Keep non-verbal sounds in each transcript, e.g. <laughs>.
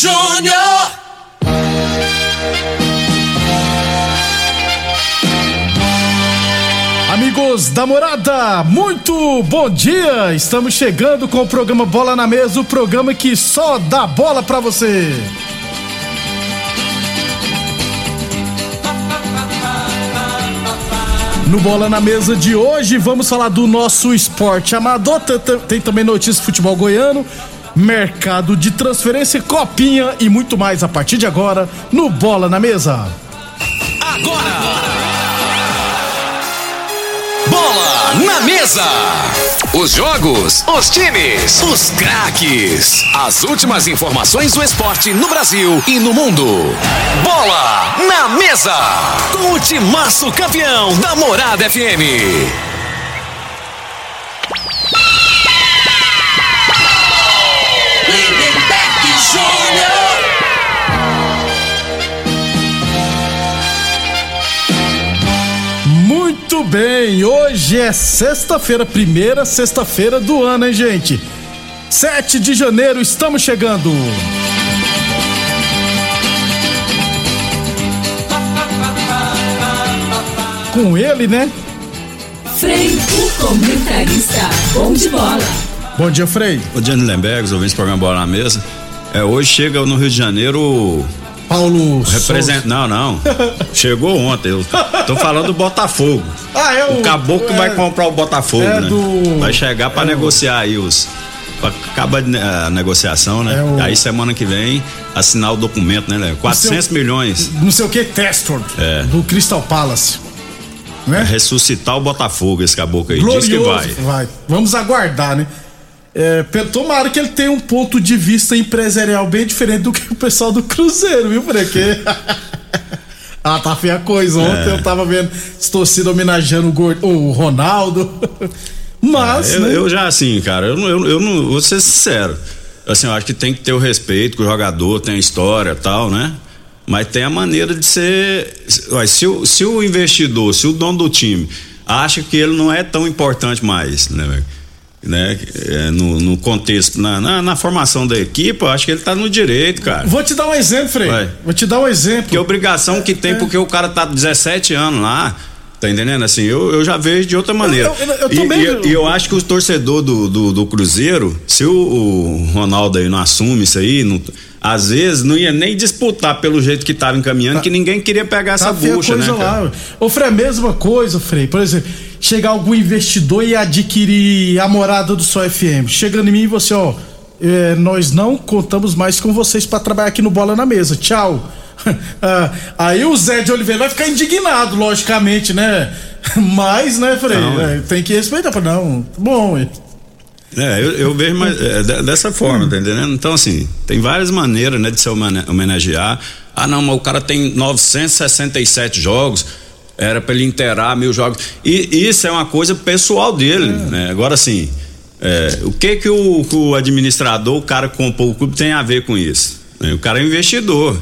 Júnior. Amigos da morada, muito bom dia! Estamos chegando com o programa Bola na Mesa o programa que só dá bola pra você. No Bola na Mesa de hoje, vamos falar do nosso esporte amador. Tem, também notícias de futebol goiano, mercado de transferência, copinha e muito mais a partir de agora no Bola na Mesa. Bola na mesa. Os jogos, os times, os craques. As últimas informações do esporte no Brasil e no mundo. Bola na mesa. Com o timaço campeão da Morada FM. Muito bem, hoje é sexta-feira, primeira sexta-feira do ano, hein, gente? 7 de janeiro, estamos chegando. Com ele, né? Frei, o comentarista. Bom de bola. Bom dia, Frei. O Gianni Lemberg, os ouvintes do programa Bola na Mesa. É, hoje chega no Rio de Janeiro o Paulo representante. Não, não. Chegou ontem. Eu tô falando do Botafogo. Ah, é o. O caboclo é, vai comprar o Botafogo, é né? do- Vai chegar pra é o- negociar aí os. Acaba a negociação, né? É o- Aí semana que vem assinar o documento, né, Léo? 400 milhões. Não sei o que, Testor. É. Do Crystal Palace. Né? Ressuscitar o Botafogo, esse caboclo aí. Diz que Glorioso. vai. Vamos aguardar, né? É, tomara que ele tenha um ponto de vista empresarial bem diferente do que o pessoal do Cruzeiro, viu, Porque <laughs> Ah, tá feia a coisa. Ontem É. eu tava vendo as torcidas homenageando o, o Ronaldo. <laughs> Mas, eu, né? eu já assim, cara, eu, não- eu, eu não vou ser sincero. Assim, eu acho que tem que ter o respeito que o jogador tem a história e tal, né? Mas tem a maneira de ser. Se o, se o investidor, se o dono do time acha que ele não é tão importante mais, né? velho? Né? É, no, no contexto, na, na, na formação da equipe, eu acho que ele tá no direito, cara. Vou te dar um exemplo, Frei. Vai. Vou te dar um exemplo. Que obrigação que tem, porque o cara tá 17 anos lá. Tá entendendo? Assim, eu, eu já vejo de outra maneira. eu- eu E- também- e, e eu acho que o torcedor do, do, do Cruzeiro, se o, o Ronaldo aí não assume isso aí, não- às vezes não ia nem disputar pelo jeito que tava encaminhando, que ninguém queria pegar essa Tá feia a bucha, né? cara? lá. Ô, Frei, a mesma coisa, Frei. Por exemplo, chegar algum investidor e adquirir a morada do Sol FM. Chegando em mim e você, ó, é, nós não contamos mais com vocês pra trabalhar aqui no Bola na Mesa. Tchau. <laughs> Ah, aí o Zé de Oliveira vai ficar indignado, logicamente, né? <laughs> Mas, né, Frei? Não, é, tem que respeitar. Não, bom. é. É, eu, eu vejo mais, é, de- dessa forma, tá entendendo? Então, assim, tem várias maneiras, né, de se homenagear. Ah, não, mas o cara tem 967 jogos, era pra ele inteirar mil jogos. E isso é uma coisa pessoal dele, né? Agora, assim, é, o que que o, o administrador, o cara que comprou o clube tem a ver com isso? né? O cara é investidor.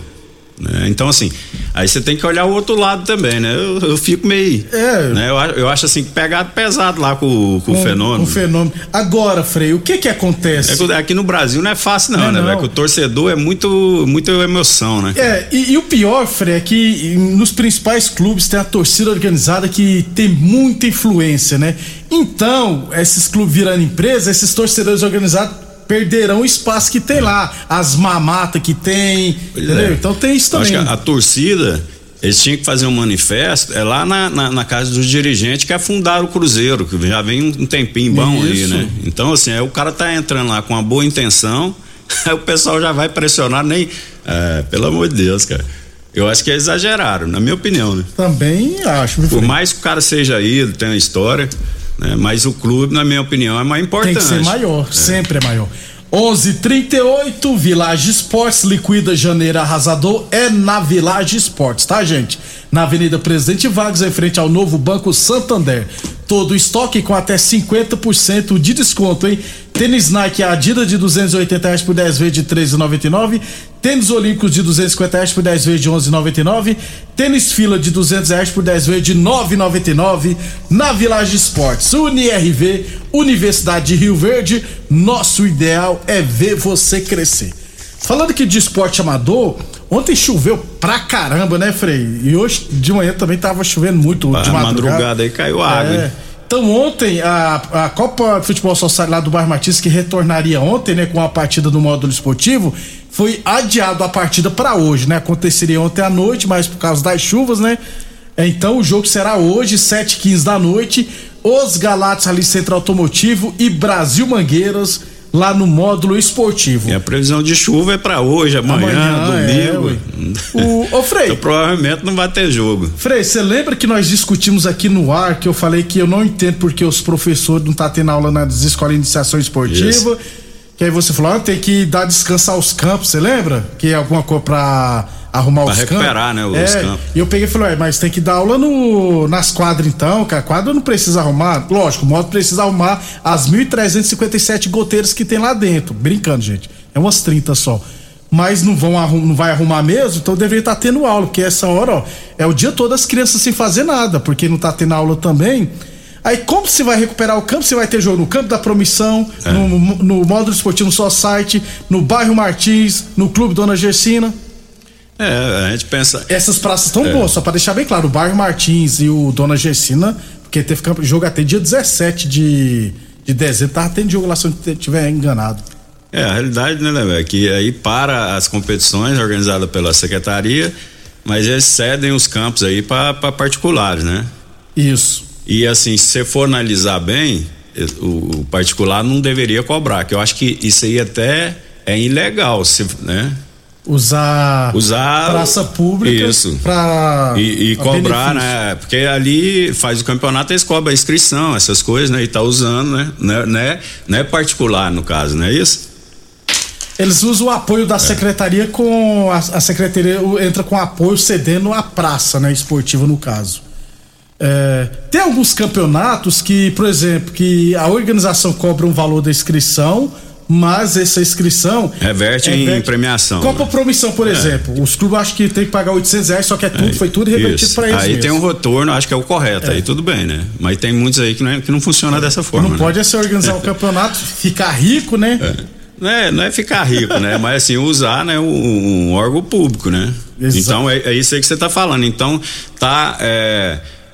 Né? Então, assim, aí você tem que olhar o outro lado também, né? Eu, eu fico meio. É. né? Eu, eu acho assim, pegado pesado lá com, com o fenômeno. Um fenômeno. Agora, Frei, o que que acontece? É aqui no Brasil não é fácil, não, Não é né? não. Que o torcedor é muito, muita emoção, né? É, e, e o pior, Frei, é que nos principais clubes tem a torcida organizada que tem muita influência, né? Então, esses clubes virando empresa, esses torcedores organizados perderão o espaço que tem lá, as mamatas que tem, é. Então tem isso Eu Acho também. que a, a torcida, eles tinham que fazer um manifesto, é lá na, na, na casa dos dirigentes que afundaram o Cruzeiro, que já vem um, um tempinho bom aí, Isso. né? Então, assim, aí o cara tá entrando lá com uma boa intenção, <laughs> aí o pessoal já vai pressionar, nem. É, pelo amor de Deus, cara. Eu acho que é exageraram, na minha opinião, né? Também acho. Por mais que o cara seja ídolo, tenha história, né? Mas o clube, na minha opinião, é mais Tem importante. que ser maior, sempre é maior. 11:38 Village Esportes liquida janeiro arrasador é na Village Esportes, tá, gente? Na Avenida Presidente Vargas, em frente ao novo Banco Santander. Todo estoque com até 50% de desconto, hein? Tênis Nike Adidas de 280 reais por 10 vezes de 13,99. Tênis Olímpicos de 250 reais por 10 vezes de 11,99. Tênis Fila de 200 reais por 10 vezes de 9,99. Na Village Esportes. UniRV, Universidade de Rio Verde. Nosso ideal é ver você crescer. Falando aqui de esporte amador, ontem choveu pra caramba, né, Frei? E hoje de manhã também tava chovendo muito A de madrugada. madrugada aí caiu água, É. Então ontem a, a Copa de Futebol Society lá do Bairro Martins que retornaria ontem, né, com a partida do módulo esportivo, foi adiado a partida para hoje, né? Aconteceria ontem à noite, mas por causa das chuvas, né? Então o jogo será hoje, 7h15 da noite, os Galatas ali Centro Automotivo e Brasil Mangueiras lá no módulo esportivo. E a previsão de chuva é pra hoje, amanhã, Amanhã, é, domingo. <laughs> O, ô Frei, então provavelmente não vai ter jogo. Frei, você lembra que nós discutimos aqui no ar que eu falei que eu não entendo porque os professores não tá tendo aula nas escolas de iniciação esportiva? Isso. Que aí você falou, ah, tem que dar descansar os campos, você lembra? Que é alguma coisa pra arrumar Pra os campos. recuperar, né, os é, campos. E eu peguei e falei, ué, mas tem que dar aula no, nas quadras então, que a quadra não precisa arrumar. Lógico, o modo precisa arrumar as 1.357 goteiras que tem lá dentro. Brincando, gente. É umas 30 só. Mas não, vão arrum, não vai arrumar mesmo, então deveria estar tendo aula, porque essa hora, ó, é o dia todo as crianças sem fazer nada, porque não tá tendo aula também. Aí como você vai recuperar o campo? Você vai ter jogo no campo da promissão, É. no, no módulo esportivo no só site, no bairro Martins, no clube Dona Gersina. É, a gente pensa. Essas praças estão É. boas, só pra deixar bem claro, o bairro Martins e o Dona Gersina, porque teve campo- jogo até dia 17 de, de dezembro, tava tendo jogo lá se eu estiver enganado. É, a realidade, né, Léo, é que aí para as competições organizadas pela secretaria, mas eles cedem os campos aí para particulares, né? Isso. E assim, se você for analisar bem, o, o particular não deveria cobrar, que eu acho que isso aí até é ilegal, se, né? Usar, Usar praça pública isso. pra E, e cobrar, benefício. né? Porque ali faz o campeonato, eles cobram a inscrição, essas coisas, né? E tá usando, né? Não é, não é, não é particular, no caso, não é isso? Eles usam o apoio É. da secretaria com. A, a secretaria entra com apoio cedendo a praça, né? Esportiva no caso. É, tem alguns campeonatos que, por exemplo, que a organização cobra um valor da inscrição, mas essa inscrição. Reverte em premiação, Copa né? Promissão, por exemplo. Os clubes acham que tem que pagar 800 reais, só que é tudo, foi tudo revertido para eles. Aí tem um mesmo. retorno, acho que é o correto, aí tudo bem, né? Mas tem muitos aí que não, é- que não funciona dessa forma. Não né? pode é se organizar o campeonato, ficar rico, né? Não é, não é ficar rico, né? Mas assim, usar né, um, um órgão público, né? Exato. Então é, é isso aí que você tá falando. Então tá.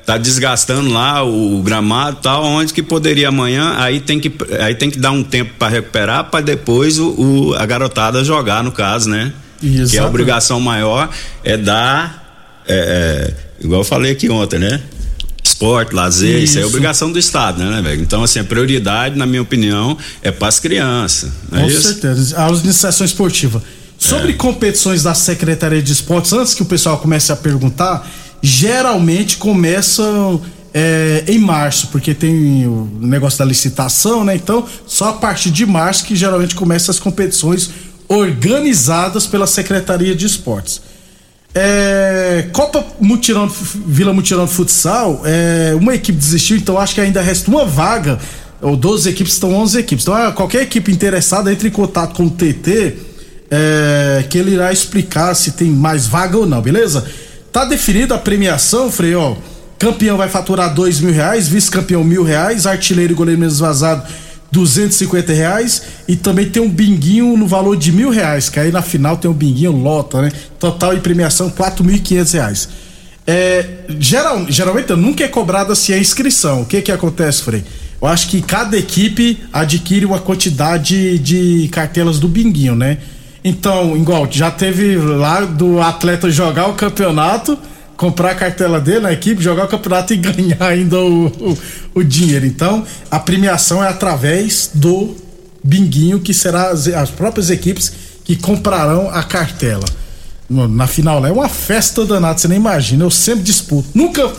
É, tá desgastando lá o, gramado e tal, onde que poderia amanhã, aí tem que, aí tem que dar um tempo para recuperar, para depois o, o- a garotada jogar, no caso, né? Que a Exatamente. obrigação maior é dar, é, é, igual eu falei aqui ontem, né? Esporte, lazer, isso, é Isso. obrigação do Estado, né, velho? Então, assim, a prioridade, na minha opinião, é para as crianças. É Com isso? certeza. A iniciação esportiva. Sobre competições da Secretaria de Esportes, antes que o pessoal comece a perguntar, geralmente começam é, em março, porque tem o negócio da licitação, né? Então, só a partir de março que geralmente começam as competições organizadas pela Secretaria de Esportes. É, Copa Mutirão, Vila Mutirão de Futsal, é, uma equipe desistiu, então acho que ainda resta uma vaga, ou 12 equipes, estão 11 equipes. Então, ah, qualquer equipe interessada entre em contato com o TT, é, que ele irá explicar se tem mais vaga ou não, beleza? Tá definida a premiação, Frei, ó. Campeão vai faturar dois mil reais, vice-campeão mil reais, artilheiro e goleiro menos vazado 250 reais e também tem um binguinho no valor de mil reais, que aí na final tem um binguinho lota, né? Total em premiação quatro mil e quinhentos reais. É, geral, geralmente nunca é cobrada assim a inscrição. O que que acontece, Frei? eu acho que cada equipe adquire uma quantidade de cartelas do binguinho, né? Então, igual, já teve lá do atleta jogar o campeonato, comprar a cartela dele na equipe, jogar o campeonato e <laughs> ganhar ainda o, o, o dinheiro. Então, a premiação é através do binguinho, que será as, as próprias equipes que comprarão a cartela. Na final lá é uma festa danada, você nem imagina. Eu sempre disputo. Nunca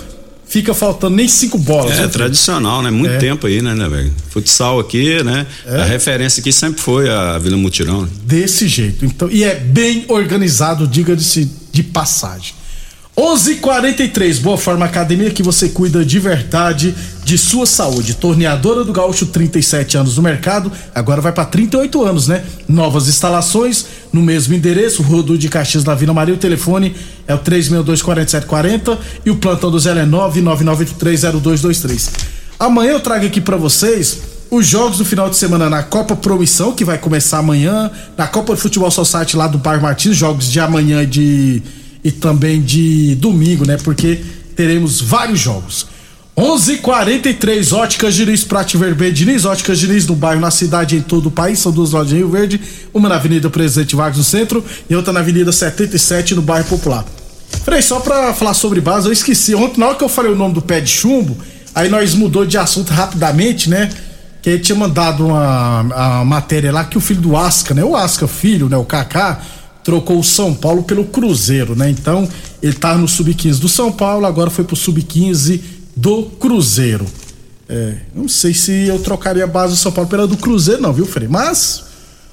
fica faltando nem cinco bolas. É né? tradicional, né? Muito É. tempo aí, né, né, velho? Futsal aqui, né? A referência aqui sempre foi a Vila Mutirão. né? desse jeito. Então, e é bem organizado, diga-se de passagem. 11:43 Boa Forma Academia que você cuida de verdade de sua saúde. Torneadora do Gaúcho, 37 anos no mercado, agora vai para 38 anos, né? Novas instalações no mesmo endereço, Rodo de Caxias da Vila Maria. O telefone é o 3624740 e o plantão do Zé é 999830223. Amanhã eu trago aqui para vocês os jogos do final de semana na Copa Promissão, que vai começar amanhã, na Copa de Futebol Society lá do Bairro Martins, jogos de amanhã de, e também de domingo, né? Porque teremos vários jogos. 11:43 Óticas Diniz, Prate Vermelho, Diniz, Óticas Diniz no bairro, na cidade, em todo o país. São duas lojas em Rio Verde, uma na Avenida Presidente Vargas no centro e outra na Avenida 77 no bairro Popular. Frei, só pra falar sobre base, eu esqueci. Ontem, na hora que eu falei o nome do pé de chumbo, aí nós mudou de assunto rapidamente, né? Que ele tinha mandado uma, matéria lá que o filho do Asca, né? O Asca, filho, né? O Kaká, trocou o São Paulo pelo Cruzeiro, né? Então, ele tá no Sub-15 do São Paulo, agora foi pro Sub-15 do Cruzeiro. É, não sei se eu trocaria a base do São Paulo pela do Cruzeiro, não, viu, Frei? Mas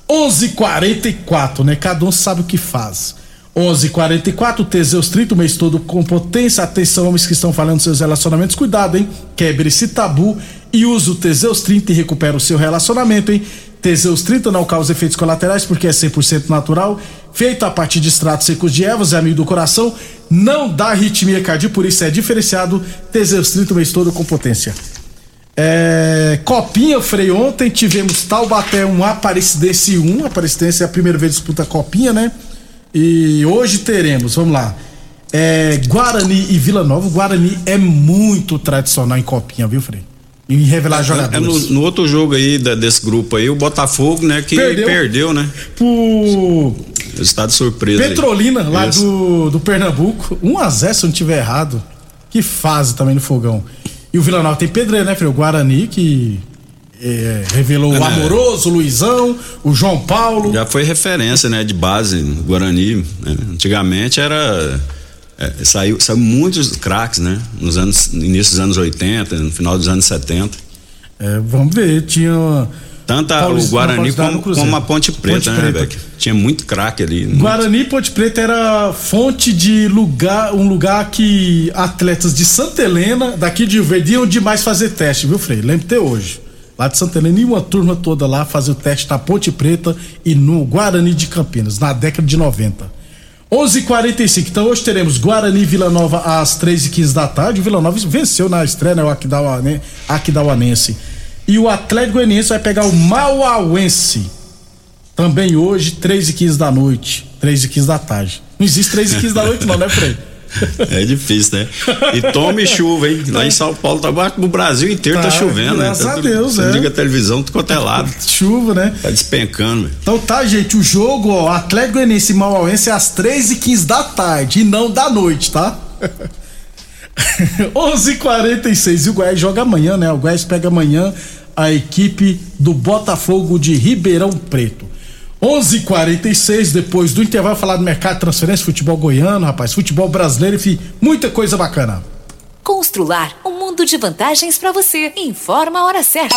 11:44, né? Cada um sabe o que faz. 11:44 Teseus 30 o mês todo com potência. Atenção, homens que estão falando seus relacionamentos, cuidado, hein? Quebre esse tabu e use o Teseus 30 e recupera o seu relacionamento, hein? Teseus 30 não causa efeitos colaterais porque é 100% natural, feito a partir de extratos secos de ervas, é amigo do coração, não dá arritmia cardíaca, por isso é diferenciado. Teseus 30 o mês todo com potência. É, Copinha, Frei, ontem tivemos Taubaté 1, Aparecidense 1. Aparecidense é a primeira vez que disputa a Copinha, né? E hoje teremos, vamos lá. É, Guarani e Vila Nova. O Guarani é muito tradicional em Copinha, viu, Frei? Em revelar É, jogadores. no, no outro jogo aí da- desse grupo aí, o Botafogo, né, que Perdeu. perdeu, né? Pro Estado surpresa. aí. Petrolina, lá Isso. do, do Pernambuco. 1x0, se eu não tiver errado. Que fase também no fogão. E o Vila Nova tem pedreiro, né, Frei? O Guarani, que é, revelou o É. Amoroso, o Luizão, o João Paulo. Já foi referência, né, de base no Guarani. né? Antigamente era. é, saiu, saiu muitos craques, né? Nos anos, no início dos anos 80, no final dos anos 70. É, vamos ver, tinha. Tanto a- o Guarani como, como a Ponte Preta, Ponte né, Preta. Beck? Tinha muito craque ali. muito- Guarani e Ponte Preta era fonte de lugar, um lugar que atletas de Santa Helena, daqui de Rio Verde, iam demais fazer teste, viu, Frei? Lembro até hoje. Lá de Santa Helena, e uma turma toda lá fazer o teste na Ponte Preta e no Guarani de Campinas, na década de 90. 11:45. Então hoje teremos Guarani e Vila Nova às 3h15 da tarde. O Vila Nova venceu na estreia, né? O Aquidauane- Aquidauanense. E o Atlético Goianiense vai pegar o Mauauense. Também hoje, 3 e 15 da noite. 3 e 15 da tarde. Não existe 3 e 15 da noite, não, né, Frei? <laughs> É difícil, né? E tome chuva, hein? Lá em São Paulo, tá no Brasil inteiro tá, Tá, chovendo, né? graças a Deus, Você é. liga a televisão, tudo quanto é lado. <laughs> Chuva, né? Tá despencando, velho. Então tá, gente, o jogo, ó, Atlético Goianiense e Mauauense é às 3 e 15 da tarde e não da noite, tá? <laughs> 11:46 e o Goiás joga amanhã, né? O Goiás pega amanhã a equipe do Botafogo de Ribeirão Preto. 11:46 depois do intervalo falar do mercado de transferência, futebol goiano, rapaz, futebol brasileiro, enfim, muita coisa bacana. Constrular um mundo de vantagens para você. Informa a hora certa.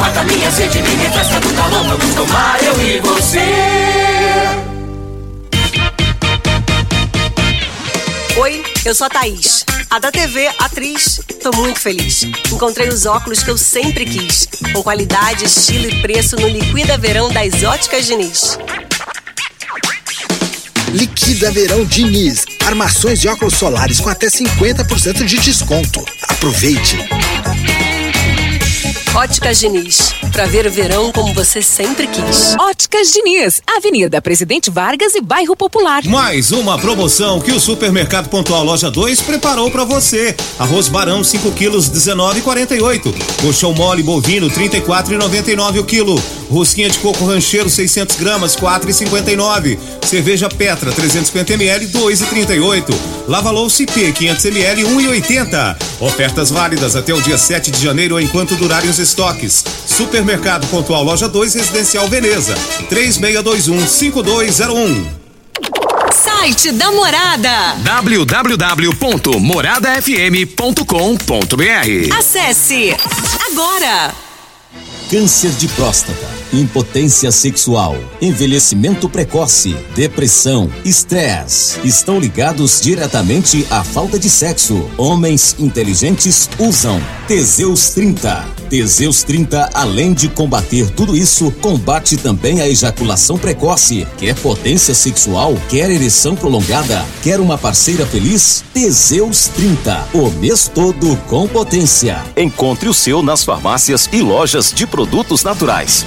Mata minha sede, me refresca do calor. Vamos tomar eu e você. Oi, eu sou a Thaís, a da TV, atriz. Tô muito feliz. Encontrei os óculos que eu sempre quis, com qualidade, estilo e preço no Liquida Verão das Óticas Diniz. Liquida Verão Diniz. Armações de óculos solares com até 50% de desconto. Aproveite! Óticas Diniz, pra ver o verão como você sempre quis. Óticas Diniz, Avenida Presidente Vargas e Bairro Popular. Mais uma promoção que o Supermercado Pontual Loja 2 preparou para você. Arroz Barão 5 quilos 19,48. Colchão mole bovino 34,99 o quilo. Rosquinha de coco rancheiro 600 gramas 4,59. Cerveja Petra 350 ml 2,38. Lava louça IP 500 ml 1,80. Ofertas válidas até o dia 7 de janeiro enquanto durarem os estoques. Supermercado Pontual Loja 2 Residencial Veneza 36215201. Site da Morada. www.moradafm.com.br Acesse agora. Câncer de próstata, impotência sexual, envelhecimento precoce, depressão, estresse estão ligados diretamente à falta de sexo. Homens inteligentes usam Teseus 30. Teseus 30, além de combater tudo isso, combate também a ejaculação precoce. Quer potência sexual? Quer ereção prolongada? Quer uma parceira feliz? Teseus 30, o mês todo com potência. Encontre o seu nas farmácias e lojas de produtos naturais.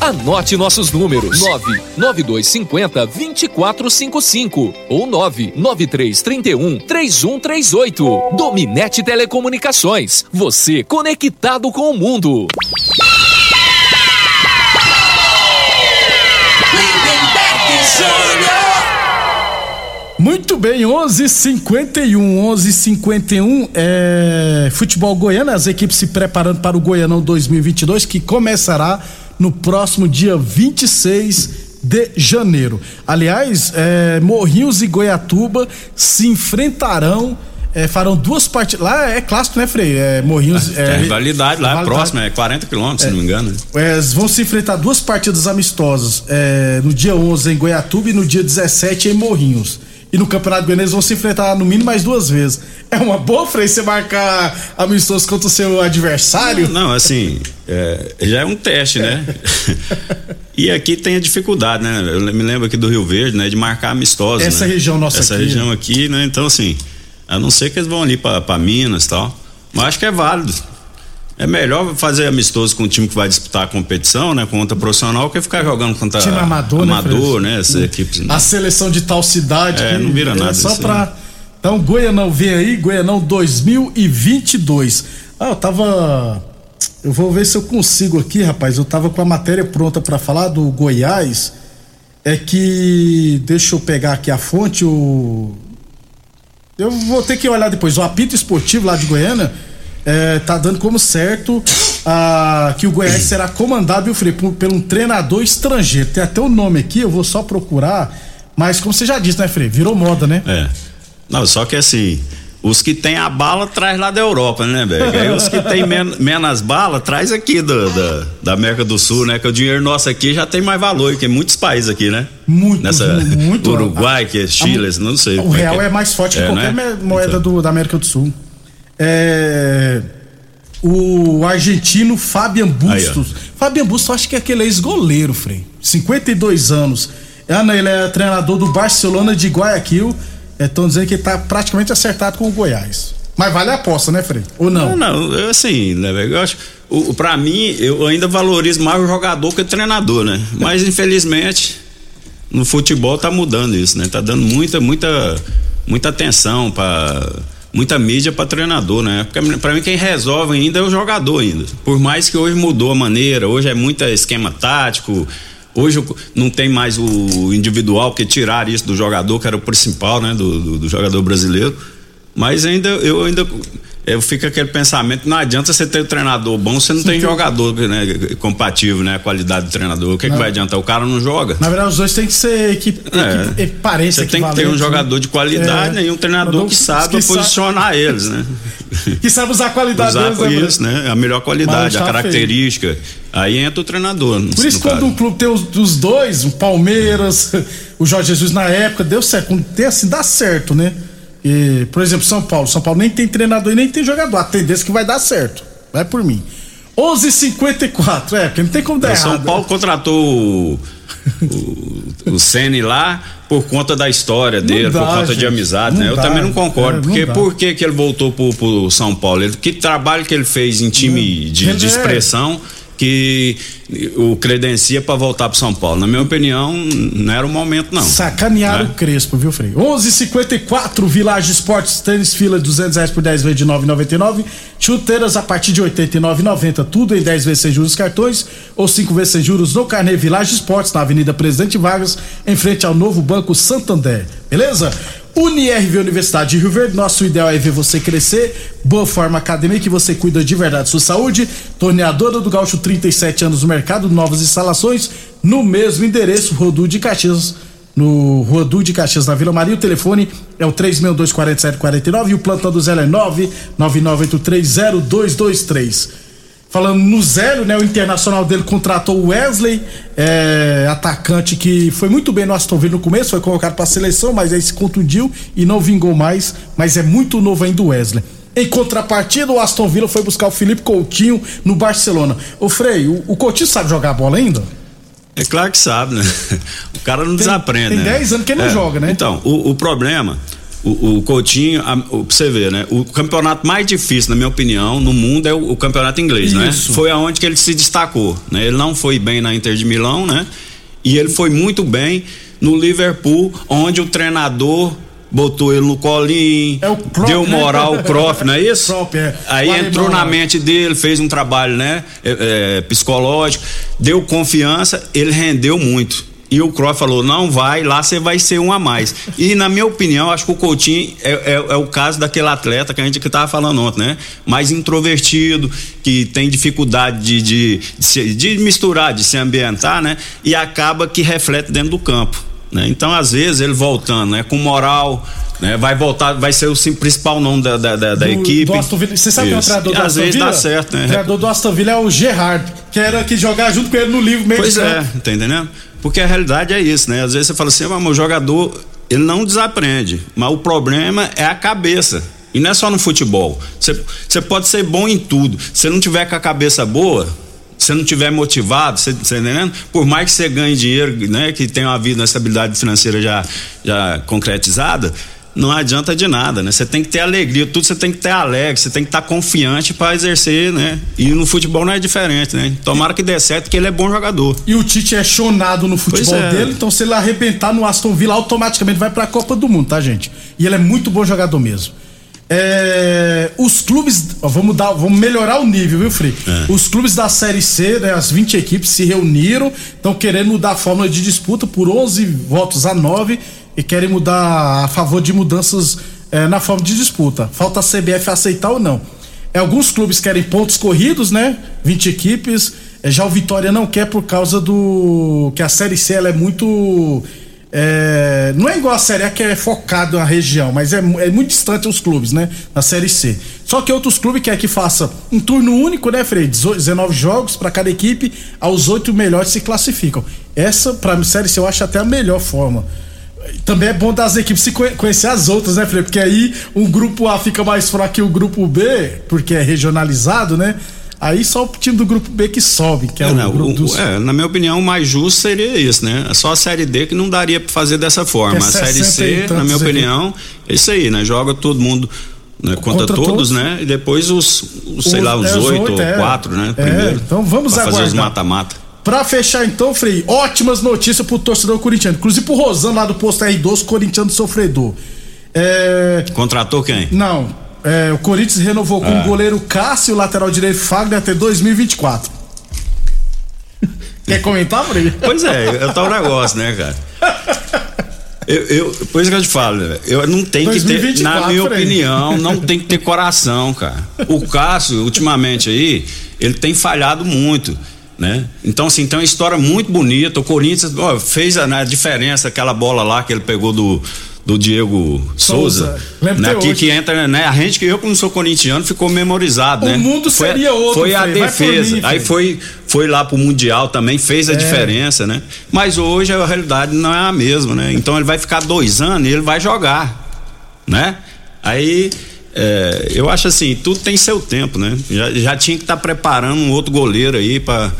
Anote nossos números: 99250 2455 ou 99331 3138. Dominete Telecomunicações. Você conectado com o mundo. Muito bem, 11:51, 11:51 é futebol goiano, as equipes se preparando para o Goianão 2022 que começará no próximo dia 26 de janeiro. Aliás, é, Morrinhos e Goiatuba se enfrentarão. É, farão duas partidas. Lá é clássico, né, Frei? É, Morrinhos. É, é, rivalidade lá, é próximo, é 40 quilômetros, se não me engano. É, eles vão se enfrentar duas partidas amistosas é, no dia 11 em Goiatuba e no dia 17 em Morrinhos. E no Campeonato Goiano eles vão se enfrentar no mínimo mais duas vezes. É uma boa, Frei, você marcar amistoso contra o seu adversário? Não, assim, é, já é um teste, né? e aqui tem a dificuldade, né? Eu me lembro aqui do Rio Verde, né? De marcar amistosos. Essa né? região nossa Essa aqui. região aqui, né? Então, assim, a não ser que eles vão ali pra Minas e tal. Mas acho que é válido. É melhor fazer amistoso com um time que vai disputar a competição, né? Contra profissional, que ficar jogando contra Time amador, né, amador, Fred? né? Essas equipes. né? A seleção de tal cidade. É, que não vira nada É só pra. Então, Goianão vem aí, Goianão 2022. Ah, eu tava. Eu vou ver se eu consigo aqui, rapaz. Eu tava com a matéria pronta pra falar do Goiás. É que. Deixa eu pegar aqui a fonte, o. Eu vou ter que olhar depois. O apito esportivo lá de Goiânia é, tá dando como certo ah, que o Goiás será comandado, viu, Frei, por, por um treinador estrangeiro. Tem até o nome aqui, eu vou só procurar. Mas como você já disse, né, Frei? Virou moda, né? É. Não, só que assim, os que tem a bala traz lá da Europa, né, velho? Aí os que tem men menos bala traz aqui do, da, da América do Sul, né? Que o dinheiro nosso aqui já tem mais valor que muitos países aqui, né? Muito, Nessa, muito. Uruguai, que é Chile, A- não sei. O como real que é, mais forte que É, qualquer né? moeda do, da América do Sul. É, o argentino Fabian Bustos. Fabian Bustos, acho que é aquele ex-goleiro, Frei. 52 anos. Ana, ele é treinador do Barcelona de Guayaquil. Estão dizendo que ele tá praticamente acertado com o Goiás. Mas vale a aposta, né, Frei? Ou não? Não, não, eu, assim, né, velho? Eu acho. O, o- pra mim, eu ainda valorizo mais o jogador que o treinador, né? Mas infelizmente, no futebol tá mudando isso, né? Tá dando muita, muita, muita atenção para muita mídia para treinador, né? Porque para mim quem resolve ainda é o jogador ainda. Por mais que hoje mudou a maneira, hoje é muito esquema tático. Hoje não tem mais o individual, porque tiraram isso do jogador, que era o principal, né? Do, do, do jogador brasileiro. Mas ainda, eu ainda. Eu fico aquele pensamento, não adianta você ter um treinador bom, você não tem jogador né, compatível, né? A qualidade do treinador. O que, que Não. vai adiantar? O cara não joga. Na verdade, os dois têm que ser equipe, É. equipe, parência Você tem que ter um equivalente, jogador né? de qualidade É. né, e um treinador que sabe que sa- posicionar eles, né? <laughs> Que sabe usar a qualidade Usar deles, né, isso, né? A melhor qualidade, Mas tá a característica. Aí entra o treinador. Por isso, quando um clube tem os, os dois, o Palmeiras, <laughs> o Jorge Jesus na época, deu certo. Quando tem assim, dá certo, né? E, por exemplo, São Paulo. São Paulo nem tem treinador e nem tem jogador. A tendência é que vai dar certo. Vai por mim. 11:54 é, porque não tem como dar O São errado. Paulo contratou o, o, o Ceni lá por conta da história dele, dá, por conta gente. de amizade, Não né? Eu dá. também não concordo. É, não porque dá. por que, que ele voltou pro, pro São Paulo? Ele- que trabalho que ele fez em time de, de é- expressão que o credencia para voltar pro São Paulo? Na minha opinião, não era o momento, não. Sacanearam Né? o Crespo, viu, Frei? 11:54 Village Esportes, tênis fila 200 reais por 10 vezes de 9,99. Chuteiras a partir de 89,90. Tudo em 10 vezes sem juros cartões ou 5 vezes sem juros no Carnê Village Esportes, na Avenida Presidente Vargas, em frente ao novo Banco Santander. Beleza? UniRV Universidade de Rio Verde, nosso ideal é ver você crescer. Boa Forma Academia, que você cuida de verdade da sua saúde. Torneadora do Gaúcho, 37 anos no mercado, novas instalações, no mesmo endereço, Rodu de Caxias, no Rodu de Caxias, na Vila Maria. O telefone é o 362-4749 e o plantão do Zé é 999830223. Falando no Zélio, né? O internacional dele contratou o Wesley, é, atacante que foi muito bem no Aston Villa no começo, foi colocado para a seleção, mas aí se contundiu e não vingou mais. Mas é muito novo ainda o Wesley. Em contrapartida, o Aston Villa foi buscar o Felipe Coutinho no Barcelona. Ô Frei, o, o Coutinho sabe jogar bola ainda? É claro que sabe, né? <laughs> O cara não desaprende, tem né? 10 anos que ele não joga, né? Então, o, o problema, o, o Coutinho, a, o, pra você ver, né? O campeonato mais difícil, na minha opinião, no mundo é o, o campeonato inglês, né? Isso. Foi aonde que ele se destacou, né? Ele não foi bem na Inter de Milão, né? E ele foi muito bem no Liverpool, onde o treinador botou ele no colinho, deu né? moral ao Kropp, não é isso? é. Aí O entrou alemão na lá. mente dele, fez um trabalho, né, é, é, psicológico, deu confiança, ele rendeu muito. E o Kroos falou: não vai, lá você vai ser um a mais. E na minha opinião, acho que o Coutinho é, é- é o caso daquele atleta que a gente que tava falando ontem, né? Mais introvertido, que tem dificuldade de, de, de, se- de misturar, de se ambientar, né? E acaba que reflete dentro do campo. Né? Então, às vezes, ele voltando, né? Com moral, né? Vai voltar, vai ser o sim- principal nome da, da, da- da Do- equipe. do Aston Villa. Você sabe quem é o Isso. treinador E do às Aston vezes Villa? dá certo, né? O treinador do Aston Villa é o Gerard, que era que jogar junto com ele no livro meio Pois é, tá entendendo? Porque a realidade é isso, né? Às vezes você fala assim, mas o jogador, ele não desaprende, mas o problema é a cabeça. E não é só no futebol. Você, você pode ser bom em tudo. Se não tiver com a cabeça boa, se não tiver motivado, você, você tá entendendo? Por mais que você ganhe dinheiro, né? Que tenha uma vida, uma estabilidade financeira já, já concretizada, não adianta de nada, né? Você tem que ter alegria, tudo você tem que ter alegre, você tem que estar confiante para exercer, né? E no futebol não é diferente, né? Tomara que dê certo, porque ele é bom jogador. E o Tite é chonado no futebol é. dele, então se ele arrebentar no Aston Villa, automaticamente vai pra Copa do Mundo, tá, gente? E ele é muito bom jogador mesmo. É, os clubes, ó, vamos dar, vamos melhorar o nível, viu, Frei? É. Os clubes da Série C, né, as 20 equipes se reuniram, estão querendo mudar a fórmula de disputa por 11 votos a 9 e querem mudar a favor de mudanças é, na forma de disputa. Falta a CBF aceitar ou não. É, alguns clubes querem pontos corridos, né? 20 equipes. É, já o Vitória não quer por causa do que a Série C ela é muito é, não é igual a Série A que é focado na região, mas é, é muito distante os clubes, né? Na Série C. Só que outros clubes querem que faça um turno único, né, Frei? 19 jogos para cada equipe, aos oito melhores se classificam. Essa, pra Série C, eu acho até a melhor forma. Também é bom das equipes se conhecer as outras, né, Frei? Porque aí o grupo A fica mais fraco que o grupo B, porque é regionalizado, né? Aí só o time do grupo B que sobe, que é, é o não, grupo o, é, na minha opinião, o mais justo seria isso, né? É só a série D que não daria para fazer dessa forma. É a série C, na minha opinião, é isso aí, né? Joga todo mundo né? Contra, Contra todos, todos, né? E depois os, os sei lá, os oito ou quatro, né? Primeiro. então vamos aguardar. fazer os mata-mata. Pra fechar então, Frei, ótimas notícias pro torcedor corintiano. Inclusive pro Rosano lá do posto R12, corintiano sofredor. É... Contratou quem? Não, é, o Corinthians renovou com o goleiro Cássio, o lateral direito Fagner até 2024. <laughs> Quer comentar, Frei? Pois é, é tal negócio, né, cara? Eu, eu, por isso que eu te falo, eu não tenho que ter, 2024, na minha Frei. opinião, não tem que ter coração, cara. O Cássio, ultimamente aí, ele tem falhado muito, né? Então, assim, tem uma história muito bonita. O Corinthians ó, fez a, né, a diferença, aquela bola lá que ele pegou do, do Diego Souza. Souza. Né, até que, entra, né? A gente que eu, como sou corintiano, ficou memorizado, O né? mundo Foi- seria outro, Foi a Frei. Defesa. mim, aí foi, foi lá pro Mundial também, fez a É. diferença, né? Mas hoje a realidade não é a mesma, né? Então ele vai ficar dois anos e ele vai jogar, né? Aí é, eu acho assim, tudo tem seu tempo, né? Já, já tinha que estar preparando um outro goleiro aí para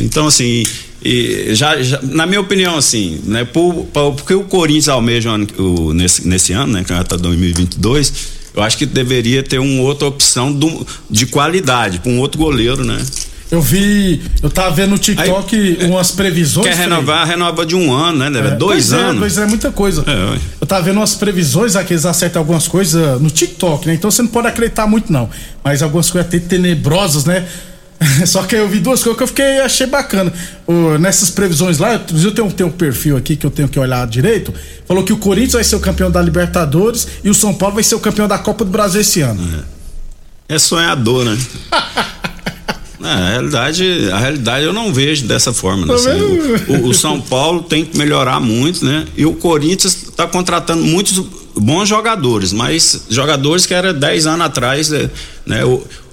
então assim e já, já- na minha opinião assim né por, por- porque o Corinthians almeja o- nesse, nesse ano né que já tá 2022 eu acho que deveria ter uma outra opção do- de qualidade para um outro goleiro né Eu vi, eu tava vendo no TikTok umas previsões. quer Frei. renovar renova de um ano né? É, dois É, anos dois anos é muita coisa. É, eu tava vendo umas previsões, aqui eles acertam algumas coisas no TikTok, né? Então você não pode acreditar muito, não. Mas algumas coisas até tenebrosas, né? <laughs> Só que eu vi duas coisas que eu fiquei achei bacana. Ô, nessas previsões lá, eu tenho, tenho um perfil aqui que eu tenho que olhar direito. Falou que o Corinthians vai ser o campeão da Libertadores e o São Paulo vai ser o campeão da Copa do Brasil esse ano. É sonhador, né? <laughs> É, a realidade, a realidade eu não vejo dessa forma. Né? Assim, o, o- São Paulo tem que melhorar muito, né? E o Corinthians está contratando muitos bons jogadores, mas jogadores que era 10 anos atrás, né? né?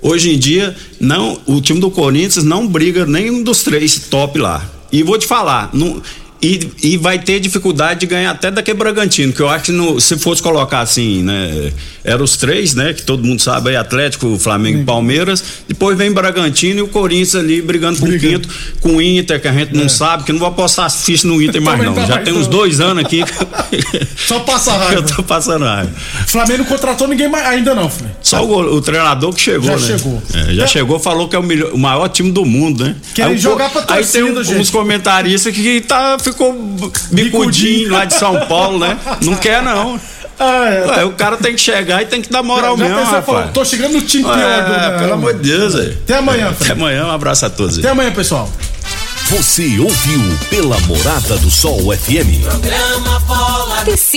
Hoje em dia, não, o time do Corinthians não briga nenhum dos três top lá. E vou te falar, não, e, e vai ter dificuldade de ganhar até daquele Bragantino, que eu acho que no- se fosse colocar assim, né? Eram os três, né? Que todo mundo sabe aí, Atlético, Flamengo e Palmeiras. Depois vem Bragantino e o Corinthians ali brigando por quinto, com o Inter, que a gente não sabe, que não vou apostar as fichas no Inter mais não. tá Já mais tem não. uns dois anos aqui. <laughs> Só passa raiva. eu tô passando raiva. Flamengo não contratou ninguém mais, ainda não, Flamengo. Só o, o treinador que chegou, Já né? chegou. É, já chegou, falou que é o, melhor- o maior time do mundo, né? Querem Aí o jogar pra Aí tem torcida, um- uns comentaristas que tá, ficou bicudinho lá de São Paulo, né? Não quer, não. Ué, o cara tem que chegar e tem que dar moral Já mesmo, pensou, rapaz. falou, tô chegando no time pior do É, pelo amor de Deus, velho. Até amanhã, Até amanhã, um abraço a todos aí. Até amanhã, pessoal. Você ouviu pela Morada do Sol FM. Programa Bola